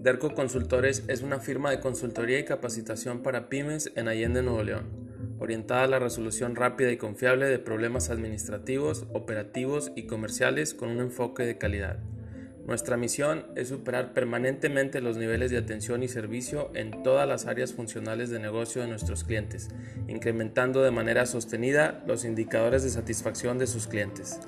Derco Consultores es una firma de consultoría y capacitación para pymes en Allende, Nuevo León, orientada a la resolución rápida y confiable de problemas administrativos, operativos y comerciales con un enfoque de calidad. Nuestra misión es superar permanentemente los niveles de atención y servicio en todas las áreas funcionales de negocio de nuestros clientes, incrementando de manera sostenida los indicadores de satisfacción de sus clientes.